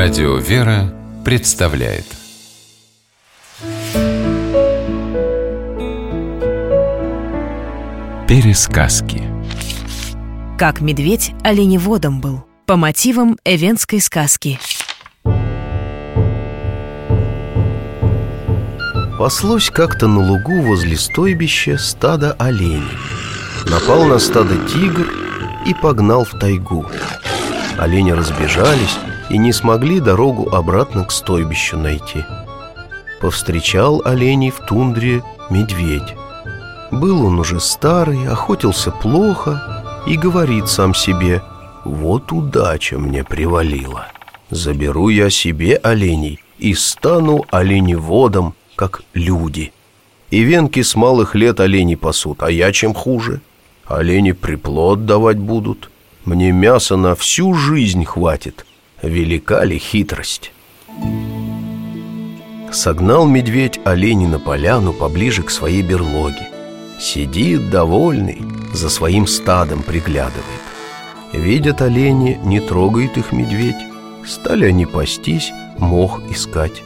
Радио «Вера» представляет. Пересказки. Как медведь оленеводом был По мотивам эвенской сказки. Паслось как-то на лугу возле стойбища стадо оленей. Напал на стадо тигр и погнал в тайгу. Олени разбежались и не смогли дорогу обратно к стойбищу найти. Повстречал оленей в тундре медведь. Был он уже старый, охотился плохо И говорит сам себе Вот удача мне привалила. Заберу я себе оленей и стану оленеводом, как люди И венки с малых лет оленей пасут, а я чем хуже? Олени приплод давать будут. Мне мяса на всю жизнь хватит Велика ли хитрость? Согнал медведь оленей на поляну поближе к своей берлоге. Сидит довольный, за своим стадом приглядывает. Видят олени, не трогает их медведь. Стали они пастись, мох искать.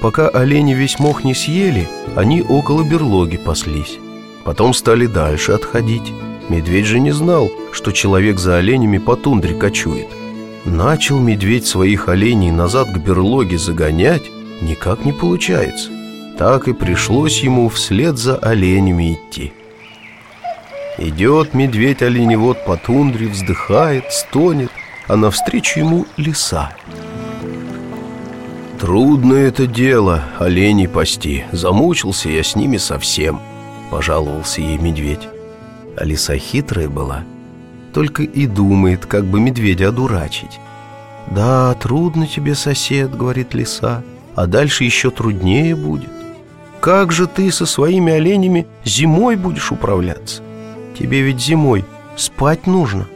Пока олени весь мох не съели, они около берлоги паслись. Потом стали дальше отходить. Медведь же не знал, что человек за оленями по тундре кочует Начал медведь своих оленей назад к берлоге загонять Никак не получается. Так и пришлось ему вслед за оленями идти. Идет медведь-оленевод по тундре, вздыхает, стонет А навстречу ему лиса. Трудно это дело, оленей пасти. Замучился я с ними совсем Пожаловался ей медведь. А лиса хитрая была Только и думает, как бы медведя одурачить «Да, трудно тебе, сосед», — говорит лиса «А дальше еще труднее будет Как же ты со своими оленями зимой будешь управляться? Тебе ведь зимой спать нужно»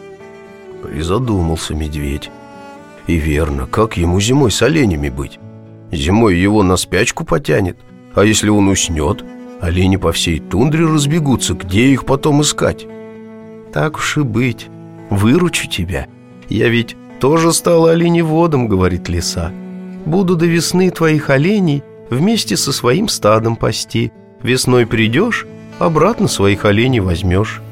Призадумался медведь И верно, как ему зимой с оленями быть? Зимой его на спячку потянет А если он уснет, олени по всей тундре разбегутся Где их потом искать? Так уж и быть, выручу тебя. Я ведь тоже стала оленеводом, говорит лиса. Буду до весны твоих оленей вместе со своим стадом пасти. Весной придешь, обратно своих оленей возьмешь.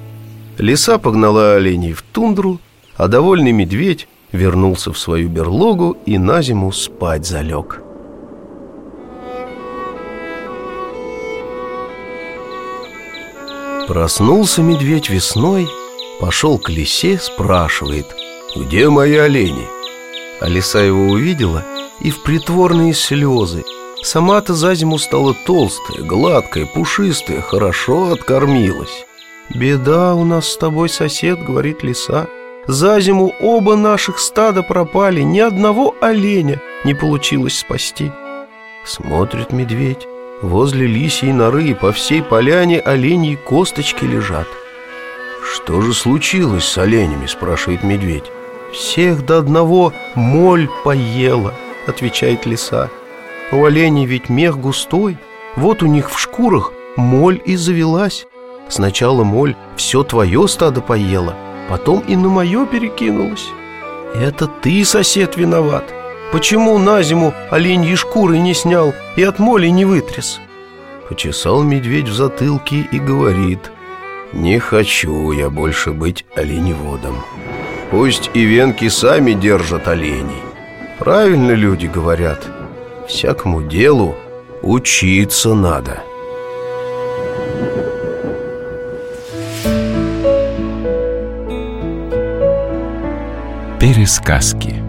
Лиса погнала оленей в тундру, а довольный медведь вернулся в свою берлогу и на зиму спать залег. Проснулся медведь весной, пошел к лисе, спрашивает, где мои олени? А лиса его увидела и в притворные слезы. Сама-то за зиму стала толстая, гладкая, пушистая, хорошо откормилась. «Беда у нас с тобой, сосед», — говорит лиса. «За зиму оба наших стада пропали, ни одного оленя не получилось спасти». Смотрит медведь. Возле лисьей норы по всей поляне оленьи косточки лежат. «Что же случилось с оленями?» – спрашивает медведь. «Всех до одного моль поела», – отвечает лиса. «У оленей ведь мех густой, вот у них в шкурах моль и завелась. Сначала моль все твое стадо поела, потом и на мое перекинулась. Это ты, сосед, виноват. Почему на зиму оленьи шкуры не снял и от моли не вытряс?» Почесал медведь в затылке и говорит «Не хочу я больше быть оленеводом. Пусть и венки сами держат оленей. Правильно люди говорят, всякому делу учиться надо». Пересказки